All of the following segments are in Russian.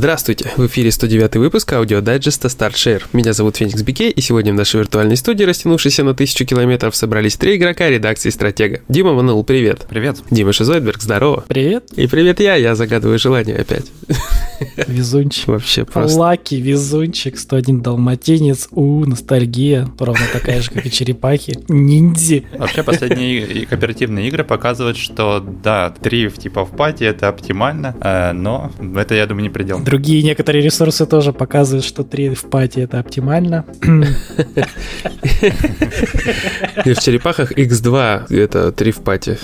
Здравствуйте, в эфире 109 выпуск аудиодайджеста Start Share. Меня зовут Феникс Бике, и сегодня в нашей виртуальной студии, растянувшейся на тысячу километров, собрались три игрока редакции «Стратега». Дима Ванул, привет. Привет. Дима Шизойдберг, здорово. Привет. И привет я, я загадываю желание опять. Везунчик. Вообще просто. Lucky, везунчик, 101 далматинец, у, ностальгия, ровно такая же, как и черепахи, ниндзи. Вообще последние кооперативные игры показывают, что да, три в типа в пати это оптимально, э, но это, я думаю, не предел. Другие некоторые ресурсы тоже показывают, что 3 в пати это оптимально. И в черепахах X2 это 3 в пати.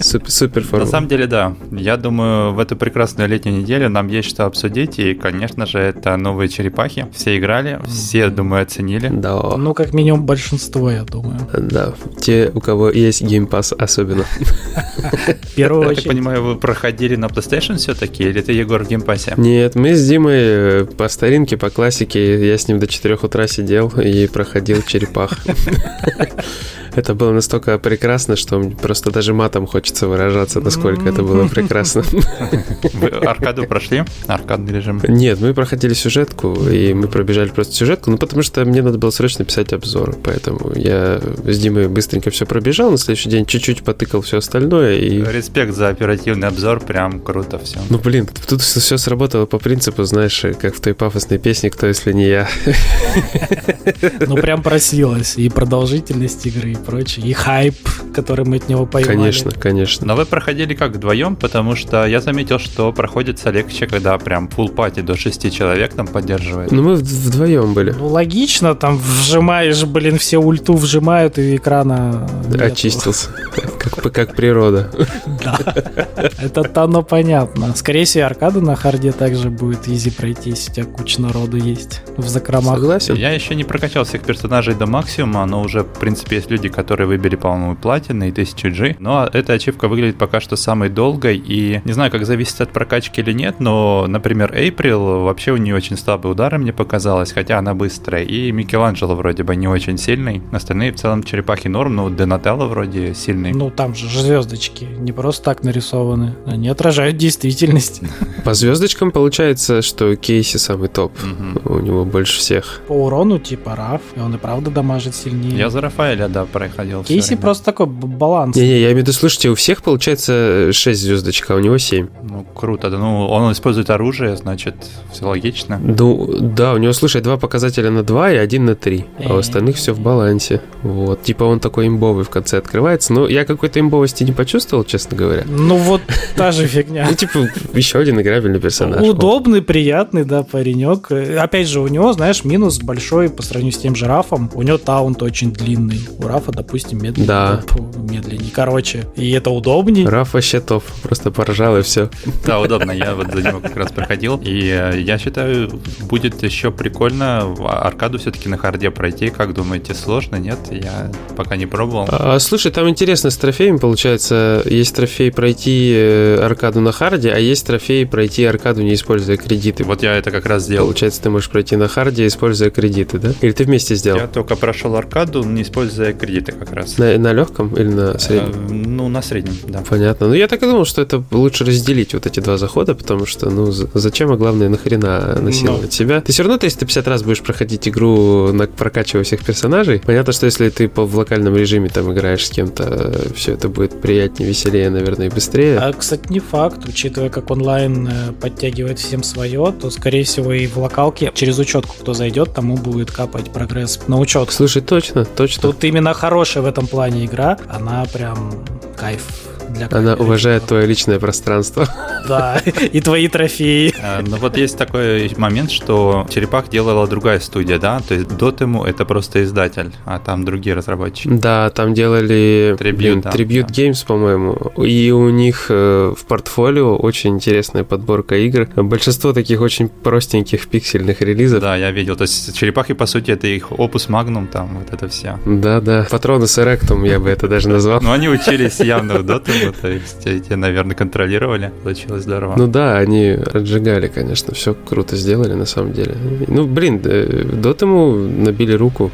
Супер, супер На самом деле, да. Я думаю, в эту прекрасную летнюю неделю нам есть что обсудить. И, конечно же, это новые черепахи. Все играли, все, думаю, оценили. Да. Ну, как минимум, большинство, я думаю. Да. Те, у кого есть Game Pass особенно. В первую Я очередь. так понимаю, вы проходили на PlayStation все-таки, или ты, Егор, в Game Pass е? Нет, мы с Димой э, по старинке, по классике, я с ним до 4 утра сидел и проходил черепах. Это было настолько прекрасно, что просто даже матом хочется выражаться, насколько это было прекрасно. Вы аркаду прошли? Аркадный режим. Нет, мы проходили сюжетку, и мы пробежали просто сюжетку, ну потому что мне надо было срочно писать обзор, поэтому я с Димой быстренько все пробежал, на следующий день чуть-чуть потыкал все остальное, и Респект за оперативный обзор, прям круто все. ну блин, тут все сработало по принципу, знаешь, как в той пафосной песне «Кто, если не я?» Ну, прям просилось. И продолжительность игры, и прочее. И хайп, который мы от него поймали. Конечно, конечно. Но вы проходили как вдвоем, потому что я заметил, что проходится легче, когда прям full пати до 6 человек там поддерживает. Ну мы вдвоем были. Ну, логично, там вжимаешь, блин, все ульту вжимают, и экрана нету. Очистился. Как, как природа. Да. Это-то оно понятно. Скорее всего, аркаду на харде также будет изи пройтись. У тебя куча народу есть в закромах. Согласен? Я еще не прокачал всех персонажей до максимума, но уже, в принципе, есть люди, которые выбили, по-моему, платины и 1000 G. Но эта ачивка выглядит пока что самой долгой, и не знаю, как зависит от прокачки или нет, но, например, Эйприл, вообще у нее очень слабые удары, мне показалось, хотя она быстрая, и Микеланджело вроде бы не очень сильный. Остальные в целом черепахи норм, но Донателло вроде сильный. Ну, там же звездочки не просто так нарисованы. Они отражают действительность. По звездочкам получается, что Кейси самый топ. У него больше всех. По урону типа Раф, и он и правда дамажит сильнее. Я за Рафаэля, да, проходил. Кейси время. просто такой баланс. Не-не, я имею в виду, слушайте, у всех получается 6 звездочек, а у него 7. Ну, круто. да. Ну, он использует оружие, значит, все логично. Ну, да, у него, слушай, два показателя на 2 и один на 3. А у Э. остальных все в балансе. Вот. Типа он такой имбовый в конце открывается. Но я какой-то имбовости не почувствовал, честно говоря. Ну, вот та же фигня. Ну, типа, еще один играбельный персонаж. Удобный, приятный, да, паренек. Э, Опять же, у него, знаешь, минус большой по сравнению с тем же Рафом. У него таунт очень длинный. У Рафа, допустим, медленнее. Да. Медленнее. Короче, и это удобней. Раф вообще топ. Просто поржал и все. Да, удобно, я вот за него как раз проходил. И э, я считаю, будет еще прикольно в аркаду все-таки на харде пройти. Как думаете, сложно? Нет? Я пока не пробовал. А, слушай, там интересно с трофеями получается. Есть трофей пройти э, аркаду на харде, а есть трофей пройти аркаду, не используя кредиты. Вот я это как раз сделал. Получается, ты можешь пройти на харде, используя кредиты, да? Или ты вместе сделал? Я только прошел аркаду, не используя кредиты как раз. На, на легком или на среднем? Э, Ну, на среднем, да. Понятно. Ну, я так и думал, что это лучше разделить вот эти два захода, потому что, ну, за- зачем, а главное, нахрена насиловать себя? Ты все равно 350 раз будешь проходить игру, на, прокачивая всех персонажей. Понятно, что если ты по, в локальном режиме там играешь с кем-то, все это будет приятнее, веселее, наверное, и быстрее. А, кстати, не факт, учитывая, как онлайн э, подтягивает всем свое, то, скорее всего, и в локалке через учетку, кто зайдет, тому будет капать прогресс на учет. Слушай, точно, точно. Тут именно хорошая в этом плане игра, она прям кайф для Она уважает твое личное пространство. Да, и твои трофеи. Э, Ну вот есть такой момент, что Черепах делала другая студия, да? То есть Дотему это просто издатель, а там другие разработчики. Да, там делали Tribute, блин, да, Tribute да. Games, по-моему. И у них э, в портфолио очень интересная подборка игр. Большинство таких очень простеньких пиксельных релизов. Да, я видел. То есть Черепахи, по сути, это их опус магнум, там вот это все. Да, да. Патронус Эректум, я бы это даже назвал. Но они учились явно в Дотему, то есть эти, наверное, контролировали. Получилось здорово. Ну да, они отжигали конечно, все круто сделали на самом деле. Ну, блин, Дотему набили руку,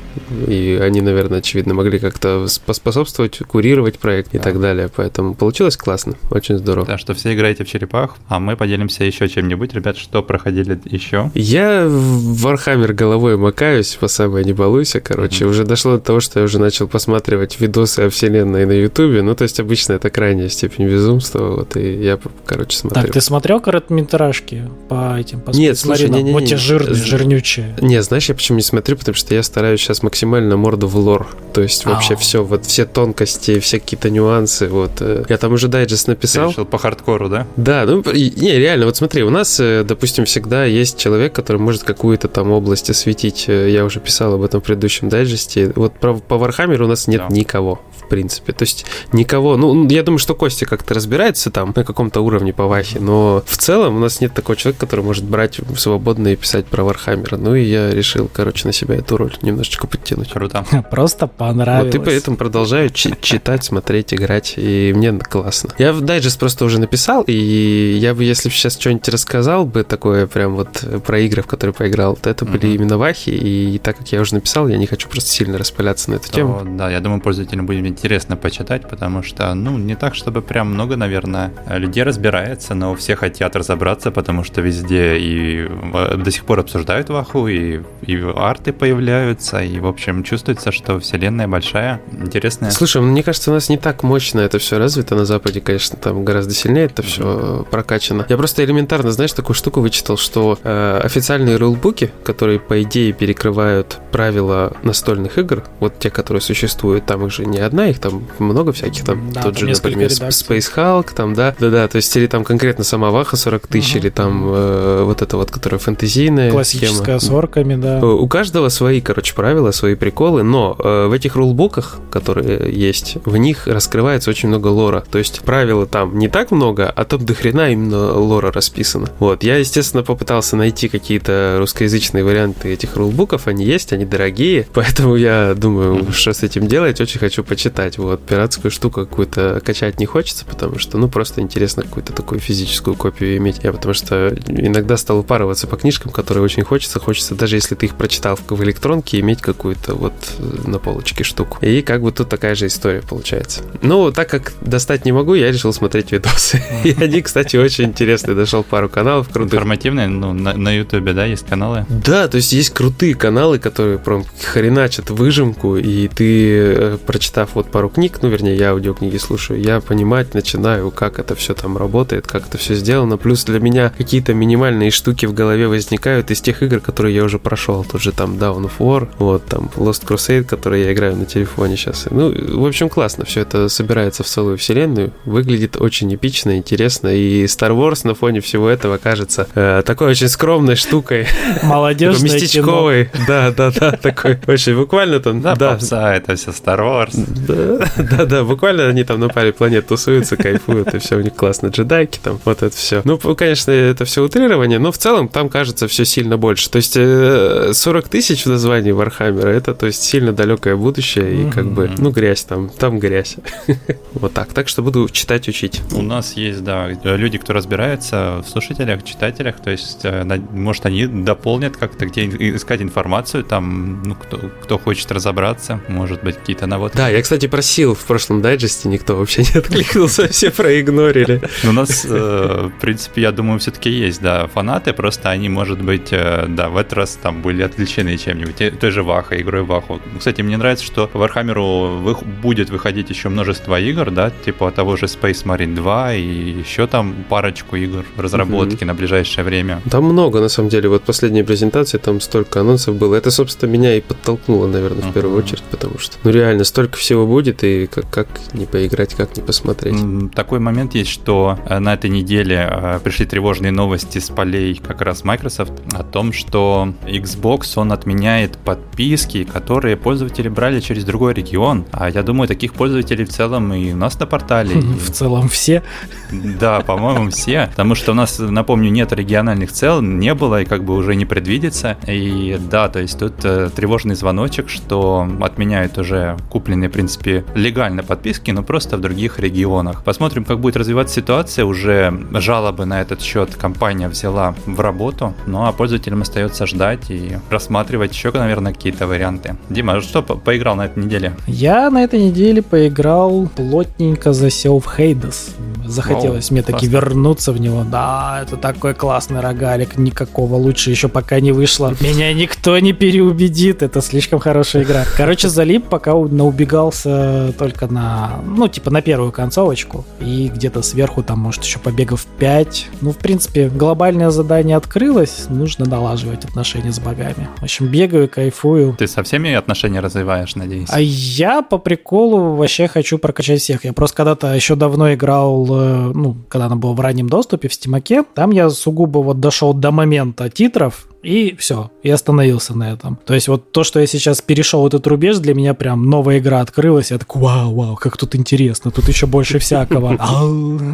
и они, наверное, очевидно, могли как-то поспособствовать, курировать проект и так далее, поэтому получилось классно, очень здорово. Да, что все играете в черепах, а мы поделимся еще чем-нибудь. Ребят, что проходили еще? Я в Warhammer головой макаюсь, по самой не балуйся, короче. Mm-hmm. Уже дошло до того, что я уже начал посматривать видосы о вселенной на Ютубе. Ну, то есть обычно это крайняя степень безумства. Вот, и я, короче, смотрю. Так, ты смотрел короткометражки по этим, по Нет, слушай, не, не, не, Вот те жирные, жирнючие. Не, знаешь, я почему не смотрю, потому что я стараюсь сейчас максимально мордой в лор. То есть вообще все, вот все тонкости, все какие-то нюансы. Вот э, я там уже дайджест написал. Ты решил по хардкору, да? Да, ну, не, реально, вот смотри, у нас, э, допустим, всегда есть человек, который может какую-то там область осветить. Э, я уже писал об этом в предыдущем дайджесте. Вот про, по Вархаммеру у нас нет да. никого в принципе. То есть никого... Ну, я думаю, что Костя как-то разбирается там на каком-то уровне по Вахе, но в целом у нас нет такого человека, который может брать свободно и писать про Вархаммера. Ну, и я решил, короче, на себя эту роль немножечко подтянуть. Круто. Просто понравилось. Вот и поэтому продолжаю читать, смотреть, играть, и мне классно. Я в дайджест просто уже написал, и я бы, если бы сейчас что-нибудь рассказал бы такое прям вот про игры, в которые поиграл, то это были именно Вахи, и так как я уже написал, я не хочу просто сильно распыляться на эту тему. Да, я думаю, пользователям будет интересно почитать, потому что, ну, не так, чтобы прям много, наверное, людей разбирается, но все хотят разобраться, потому что везде и до сих пор обсуждают Ваху, и, и арты появляются, и, в общем, чувствуется, что вселенная большая, интересная. Слушай, мне кажется, у нас не так мощно это все развито на Западе, конечно, там гораздо сильнее это все mm-hmm. прокачано. Я просто элементарно, знаешь, такую штуку вычитал, что э, официальные рулбуки, которые, по идее, перекрывают правила настольных игр, вот те, которые существуют, там их же не одна, их там много всяких, там да, тот там же, например, редакций. Space Hulk, там, да, да-да, то есть или там конкретно сама Ваха 40 тысяч, угу. или там э, вот это вот, которая фэнтезийная Классическая схема. с орками, да. Э, у каждого свои, короче, правила, свои приколы, но э, в этих рулбуках, которые есть, в них раскрывается очень много лора, то есть правила там не так много, а там до хрена именно лора расписано. Вот, я, естественно, попытался найти какие-то русскоязычные варианты этих рулбуков, они есть, они дорогие, поэтому я думаю, что с этим делать, очень хочу почитать, вот, пиратскую штуку какую-то качать не хочется, потому что, ну, просто интересно какую-то такую физическую копию иметь. Я потому что иногда стал упарываться по книжкам, которые очень хочется. Хочется, даже если ты их прочитал в электронке, иметь какую-то вот э, на полочке штуку. И как бы тут такая же история получается. Ну, так как достать не могу, я решил смотреть видосы. И они, кстати, очень интересные. Дошел пару каналов крутых. Информативные, ну, на Ютубе, да, есть каналы? Да, то есть есть крутые каналы, которые прям хреначат выжимку, и ты, э, прочитав вот пару книг, ну, вернее, я аудиокниги слушаю, я понимать начинаю, как это все там работает, как это все сделано. Плюс для меня какие-то минимальные штуки в голове возникают из тех игр, которые я уже прошел. Тот же там Down of War, вот там Lost Crusade, который я играю на телефоне сейчас. Ну, в общем, классно. Все это собирается в целую вселенную. Выглядит очень эпично, интересно. И Star Wars на фоне всего этого кажется э, такой очень скромной штукой. Молодежной Местечковой. Да, да, да. Такой очень буквально там. Да, попса, это все Star Wars. Да, да, да, буквально они там на паре планет тусуются, кайфуют, и все у них классно. Джедайки там, вот это все. Ну, конечно, это все утрирование, но в целом там кажется все сильно больше. То есть 40 э, тысяч в названии Вархаммера, это, то есть, сильно далекое будущее, и как бы, ну, грязь там, там грязь. Вот так. Так что буду читать, учить. У нас есть, да, люди, кто разбирается в слушателях, читателях, то есть, э, может, они дополнят как-то, где искать информацию, там, ну, кто, кто хочет разобраться, может быть, какие-то наводки. Да, я, кстати, просил в прошлом дайджесте, никто вообще не откликнулся, все проигнорили. У нас, э, в принципе, я думаю, все-таки есть, да, фанаты, просто они, может быть, э, да, в этот раз там были отвлечены чем-нибудь, той же Ваха, игрой Ваху. Кстати, мне нравится, что Warhammer будет выходить еще множество игр, да, типа того же Space Marine 2 и еще там парочку игр в разработке на ближайшее время. Там много, на самом деле, вот последняя презентация, там столько анонсов было. Это, собственно, меня и подтолкнуло, наверное, в первую очередь, потому что, ну, реально, столько всего будет, и как, как не поиграть, как не посмотреть. Такой момент есть, что э, на этой неделе э, пришли тревожные новости с полей как раз Microsoft о том, что Xbox, он отменяет подписки, которые пользователи брали через другой регион. А я думаю, таких пользователей в целом и у нас на портале. В целом все? Да, по-моему, все. Потому что у нас, напомню, нет региональных цел, не было и как бы уже не предвидится. И да, то есть тут э, тревожный звоночек, что отменяют уже купленные, в принципе, легально подписки, но просто в других регионах. Посмотрим, как будет развиваться ситуация. Уже жалобы на этот счет компания взяла в работу, ну а пользователям остается ждать и рассматривать еще, наверное, какие-то варианты. Дима, что по поиграл на этой неделе? Я на этой неделе поиграл плотненько засел в Хейдес. Захотелось О, мне таки вернуться в него. Да, это такой классный рогалик, никакого лучше еще пока не вышло. Меня никто не переубедит, это слишком хорошая игра. Короче, залип, пока наубегался только на, ну, типа на первую концовочку. И где-то сверху там, может, еще побегав 5. Ну, в принципе, глобальное задание открылось, нужно налаживать отношения с богами. В общем, бегаю, кайфую. Ты со всеми отношения развиваешь, надеюсь? А я по приколу вообще хочу прокачать всех. Я просто когда-то еще давно играл, ну, когда она была в раннем доступе в Стимаке, там я сугубо вот дошел до момента титров, и все, и остановился на этом. То есть вот то, что я сейчас перешел этот рубеж, для меня прям новая игра открылась. Я такой, вау, вау, как тут интересно, тут еще больше всякого.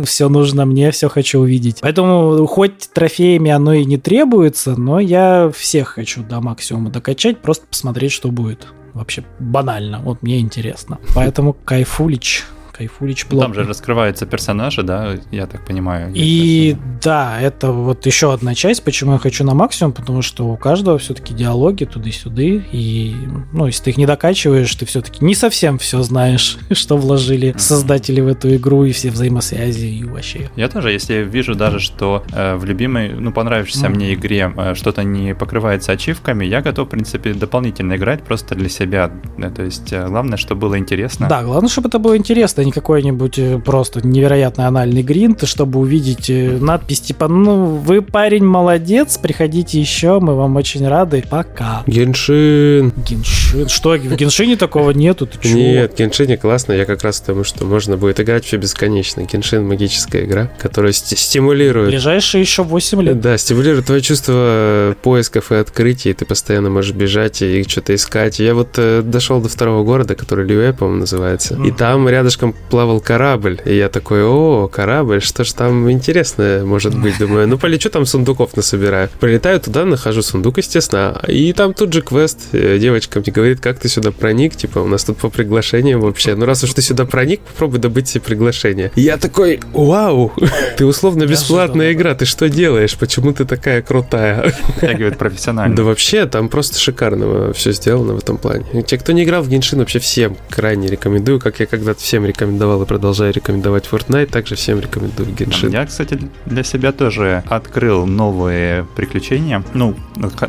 Все нужно мне, все хочу увидеть. Поэтому хоть трофеями оно и не требуется, но я всех хочу до максимума докачать, просто посмотреть, что будет. Вообще банально, вот мне интересно. Поэтому кайфулич Кайфулич плотно. Там же раскрываются персонажи, да, я так понимаю. И да, это вот еще одна часть, почему я хочу на максимум, потому что у каждого все-таки диалоги туда-сюда, и, ну, если ты их не докачиваешь, ты все-таки не совсем все знаешь, что вложили создатели в эту игру, и все взаимосвязи, и вообще. Я тоже, если вижу даже, что э, в любимой, ну, понравившейся mm. мне игре э, что-то не покрывается ачивками, я готов, в принципе, дополнительно играть просто для себя. Э, то есть, э, главное, чтобы было интересно. Да, главное, чтобы это было интересно, не какой-нибудь э, просто невероятный анальный гринт, чтобы увидеть э, надпись типа «Ну, вы парень молодец, приходите еще, мы вам очень рады, пока». Геншин. Геншин. Что, в Геншине такого нету? Ты чего? Нет, Геншине классно, я как раз потому, что можно будет играть все бесконечно. Геншин магическая игра, которая ст- стимулирует... Ближайшие еще 8 лет. Да, стимулирует твое чувство поисков и открытий, ты постоянно можешь бежать и что-то искать. Я вот э, дошел до второго города, который Льюэ, по-моему, называется, mm. и там рядышком плавал корабль. И я такой, о, корабль, что ж там интересное может быть? Думаю, ну полечу там сундуков насобираю. Прилетаю туда, нахожу сундук, естественно, и там тут же квест. Э, девочка мне говорит, как ты сюда проник? Типа, у нас тут по приглашению вообще. Ну раз уж ты сюда проник, попробуй добыть себе приглашение. И я такой, вау, ты условно бесплатная игра, ты что делаешь? Почему ты такая крутая? Втягивает профессионально. Да вообще, там просто шикарно все сделано в этом плане. Те, кто не играл в Геншин, вообще всем крайне рекомендую, как я когда-то всем рекомендую рекомендовал и продолжаю рекомендовать Fortnite, также всем рекомендую Genshin. Я, кстати, для себя тоже открыл новые приключения, ну,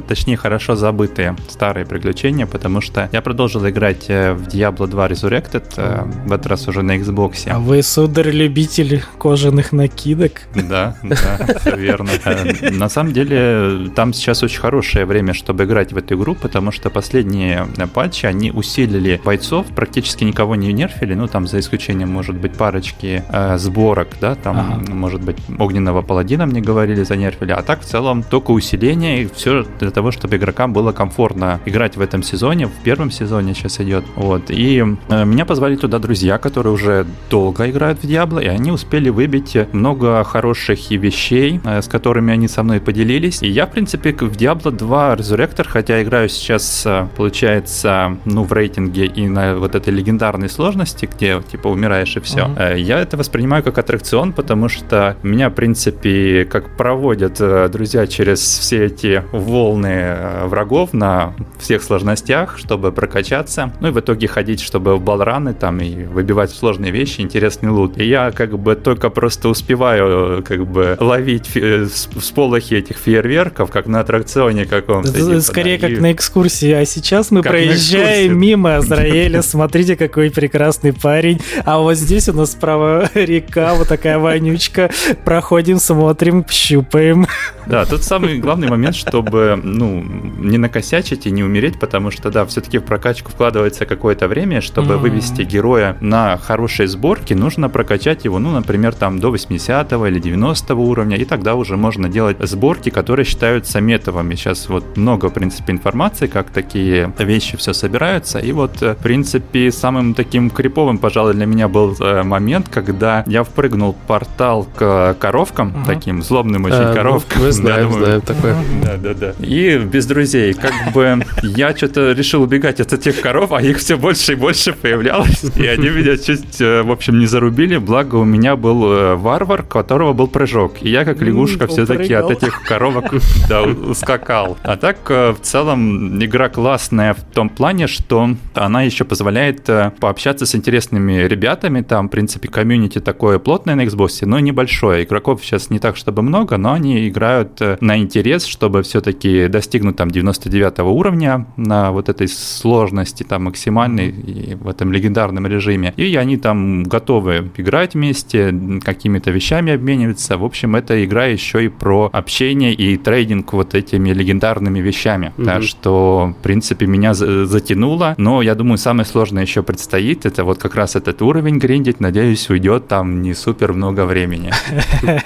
точнее, хорошо забытые старые приключения, потому что я продолжил играть э, в Diablo 2 Resurrected, э, в этот раз уже на Xbox. А вы, сударь, любитель кожаных накидок? Да, да, все верно. Э, на самом деле, там сейчас очень хорошее время, чтобы играть в эту игру, потому что последние патчи, они усилили бойцов, практически никого не нерфили, ну, там, за исключением исключением, может быть, парочки э, сборок, да, там, ага. может быть, огненного паладина мне говорили, занерфили, а так в целом только усиление и все для того, чтобы игрокам было комфортно играть в этом сезоне, в первом сезоне сейчас идет, вот, и э, меня позвали туда друзья, которые уже долго играют в Диабло, и они успели выбить много хороших вещей, э, с которыми они со мной поделились, и я, в принципе, в Diablo 2 Resurrector, хотя играю сейчас, э, получается, ну, в рейтинге и на вот этой легендарной сложности, где, типа, умираешь и все. Uh-huh. Я это воспринимаю как аттракцион, потому что меня, в принципе, как проводят э, друзья через все эти волны э, врагов на всех сложностях, чтобы прокачаться. Ну и в итоге ходить, чтобы в балраны там и выбивать сложные вещи, интересный лут. И я как бы только просто успеваю как бы ловить всполохи этих фейерверков, как на аттракционе каком-то. Типа, скорее да, как и... на экскурсии. А сейчас мы проезжаем мимо Азраэля. Смотрите, какой прекрасный парень а вот здесь у нас справа река, вот такая вонючка. Проходим, смотрим, щупаем. Да, тут самый главный момент, чтобы, ну, не накосячить и не умереть, потому что, да, все-таки в прокачку вкладывается какое-то время, чтобы mm. вывести героя на хорошие сборки, нужно прокачать его, ну, например, там до 80 или 90 уровня, и тогда уже можно делать сборки, которые считаются метовыми. Сейчас вот много, в принципе, информации, как такие вещи все собираются, и вот, в принципе, самым таким криповым, пожалуй, для меня был э, момент, когда я впрыгнул в портал к коровкам, uh-huh. таким злобным очень а, коровкам. Мы знаем, думаю, знаем такое. Да, да, да. И без друзей. Как бы я что-то решил убегать от этих коров, а их все больше и больше появлялось. И они меня чуть, э, в общем, не зарубили. Благо у меня был э, варвар, у которого был прыжок. И я, как лягушка, все-таки от этих коровок да, ускакал. А так, в целом, игра классная в том плане, что она еще позволяет пообщаться с интересными ребятами. Там, в принципе, комьюнити такое плотное на Xbox, но небольшое. Игроков сейчас не так, чтобы много, но они играют э, на интерес, чтобы все-таки достигнуть там 99 уровня на вот этой сложности там максимальной и в этом легендарном режиме. И они там готовы играть вместе, какими-то вещами обмениваться. В общем, эта игра еще и про общение и трейдинг вот этими легендарными вещами. Mm-hmm. Так что, в принципе, меня затянуло, но я думаю, самое сложное еще предстоит. Это вот как раз этот уровень гриндить. Надеюсь, уйдет там не супер много времени.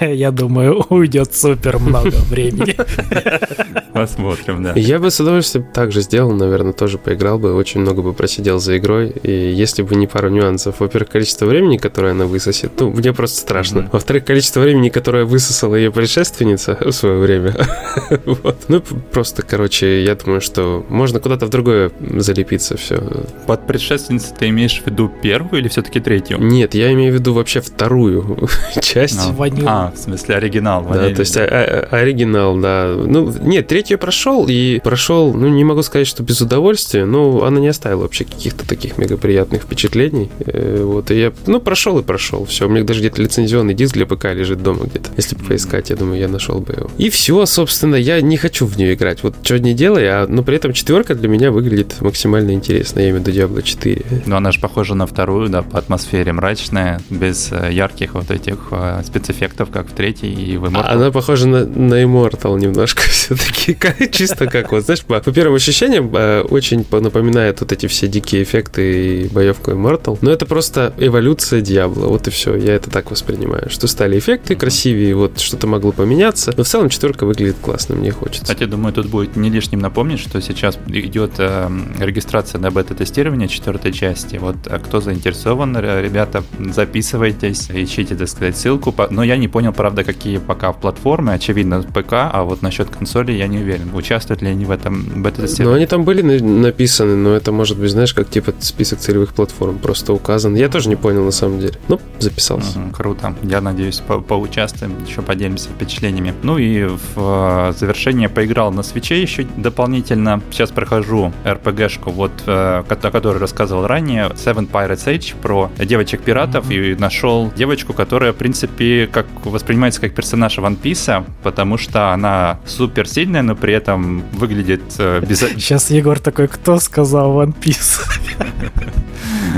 Я думаю, уйдет супер много времени. Посмотрим, да. Я бы с удовольствием также сделал, наверное, тоже поиграл бы, очень много бы просидел за игрой. И если бы не пару нюансов, во-первых, количество времени, которое она высосет, ну, мне просто страшно. Во-вторых, количество времени, которое высосала ее предшественница в свое время. вот. Ну, просто, короче, я думаю, что можно куда-то в другое залепиться все. Под предшественницей ты имеешь в виду первую или все-таки третью? Нет, я имею в виду вообще вторую часть. А, а в смысле оригинал. Да, то есть а, а, оригинал, да. Ну, нет, третью прошел, и прошел, ну, не могу сказать, что без удовольствия, но она не оставила вообще каких-то таких мегаприятных впечатлений. Э, вот, и я, ну, прошел и прошел. Все, у меня даже где-то лицензионный диск для ПК лежит дома где-то. Если бы поискать, я думаю, я нашел бы его. И все, собственно, я не хочу в нее играть. Вот что не делай, а, но при этом четверка для меня выглядит максимально интересно. Я имею в виду Diablo 4. Ну, она же похожа на вторую, да, по атмосфере мрачная, без э, ярких вот этих э, спецэффектов, как в третьей и в Immortal. Она похожа на, на Immortal немножко все-таки, чисто как вот, знаешь, по, по первым ощущениям э, очень напоминает вот эти все дикие эффекты и боевку Immortal, но это просто эволюция Диабло, вот и все, я это так воспринимаю, что стали эффекты красивее, вот что-то могло поменяться, но в целом четверка выглядит классно, мне хочется. Кстати, думаю, тут будет не лишним напомнить, что сейчас идет э, регистрация на бета-тестирование четвертой части, вот кто заинтересован, ребята, записывайтесь, ищите, так сказать, ссылку, но я не понял, правда, какие пока в платформы, очевидно, ПК, а вот насчет консоли я не уверен, участвуют ли они в этом бета-тестировании. Ну, они там были написаны, но это может быть, знаешь, как типа список целевых платформ просто указан. Я тоже не понял на самом деле. Ну, записался. Угу, круто. Я надеюсь, по поучаствуем, еще поделимся впечатлениями. Ну и в э, завершение поиграл на свече еще дополнительно. Сейчас прохожу RPG-шку, вот, э, о которой рассказывал ранее, Seven Pirates Age, про девочек-пиратов, mm-hmm. и нашел девочку, которая, в принципе, как воспринимается как персонаж One Piece, потому что она супер сильная, но при этом выглядит э, без... Сейчас Егор такой, кто сказал One Piece?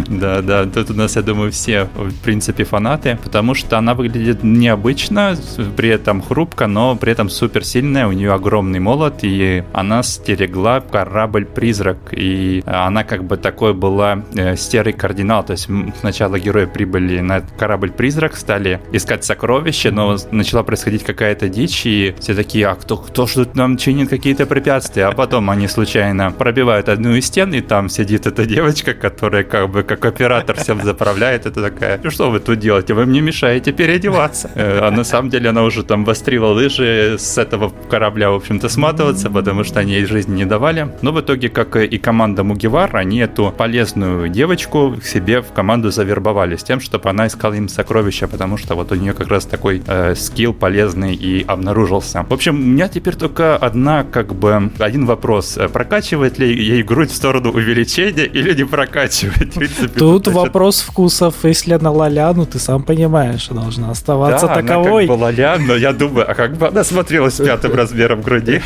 Да, да, тут у нас, я думаю, все, в принципе, фанаты, потому что она выглядит необычно, при этом хрупко, но при этом супер сильная, у нее огромный молот, и она стерегла корабль-призрак, и она как бы такой была э, серый кардинал, то есть сначала герои прибыли на корабль-призрак, стали искать сокровища, но начала происходить какая-то дичь, и все такие, а кто, кто ж тут нам чинит какие-то препятствия, а потом они случайно пробивают одну из стен, и там сидит эта девочка, которая как бы как оператор всем заправляет, это такая, ну что вы тут делаете, вы мне мешаете переодеваться. Э, а на самом деле она уже там вострила лыжи с этого корабля, в общем-то, сматываться, потому что они ей жизни не давали. Но в итоге, как и команда Мугивар, они эту полезную девочку к себе в команду завербовали с тем, чтобы она искала им сокровища, потому что вот у нее как раз такой э, скилл полезный и обнаружился. В общем, у меня теперь только одна, как бы, один вопрос. Прокачивает ли ей грудь в сторону увеличения или не прокачивает? принципе. Тут вопрос вкусов. Если она ла ну ты сам понимаешь, должна оставаться да, таковой. она как бы ла но я думаю, а как бы она смотрелась пятым размером груди?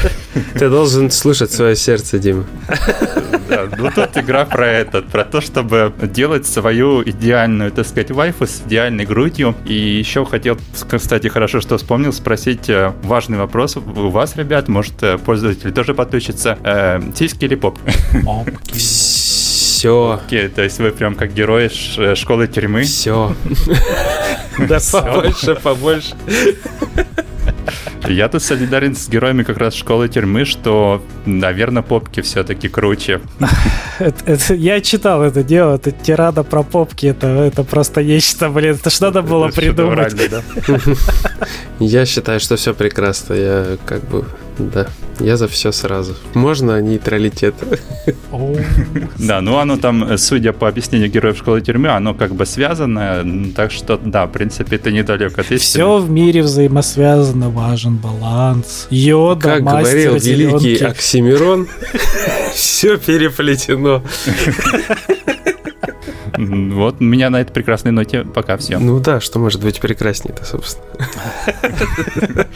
Ты должен слушать свое сердце, Дима. Да, ну тут игра про это, про то, чтобы делать свою идеальную, так сказать, вайфу с идеальной грудью. И еще хотел, кстати, хорошо, что вспомнил, спросить э, важный вопрос у вас, ребят, может, э, пользователи тоже подключатся. Э, сиськи или поп? Все. Окей, то есть вы прям как герои э, школы тюрьмы? Все. Да побольше, побольше. Я тут солидарен с героями как раз школы тюрьмы, что, наверное, попки все-таки круче. Я читал это дело, это тирада про попки, это, это просто нечто, блин, это ж надо было придумать. Я считаю, что все прекрасно, я как бы да, я за все сразу. Можно нейтралитет. Да, ну оно там, судя по объяснению героев школы тюрьмы, оно как бы связано, так что да, в принципе, это недалек от истины. Все в мире взаимосвязано, важен баланс. Йода, Как говорил великий Оксимирон, все переплетено. Вот у меня на этой прекрасной ноте пока все. Ну да, что может быть прекраснее-то, собственно.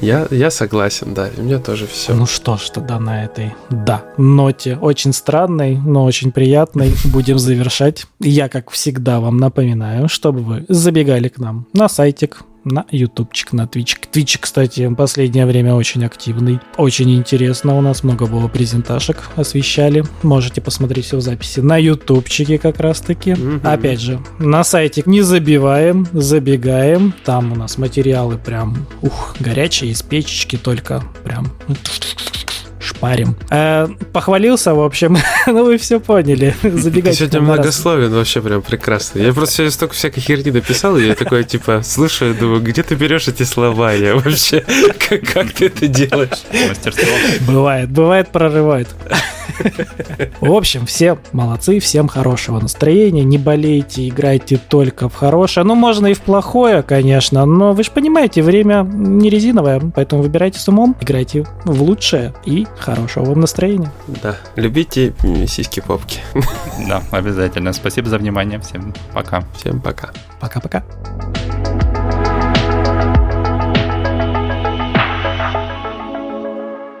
Я, я согласен, да, у меня тоже все. Ну что ж, тогда на этой, да, ноте очень странной, но очень приятной будем завершать. Я, как всегда, вам напоминаю, чтобы вы забегали к нам на сайтик на ютубчик, на твич. Твич, кстати, в последнее время очень активный. Очень интересно, у нас много было презентажек освещали. Можете посмотреть все в записи на ютубчике как раз-таки. Mm-hmm. Опять же, на сайте не забиваем, забегаем. Там у нас материалы прям, ух, горячие, из печечки только прям шпарим. Э, похвалился, в общем, ну вы все поняли. Забегать. Ты сегодня многословен вообще прям прекрасно. Я просто сегодня столько всякой херни написал, и я такой, типа, слушаю, думаю, где ты берешь эти слова? Я вообще, как, как ты это делаешь? Мастерство. Бывает, бывает, прорывает. В общем, все молодцы, всем хорошего настроения, не болейте, играйте только в хорошее. Ну, можно и в плохое, конечно, но вы же понимаете, время не резиновое, поэтому выбирайте с умом, играйте в лучшее и хорошего вам настроения. Да, любите сиськи-попки. Да, обязательно. Спасибо за внимание. Всем пока. Всем пока. Пока-пока.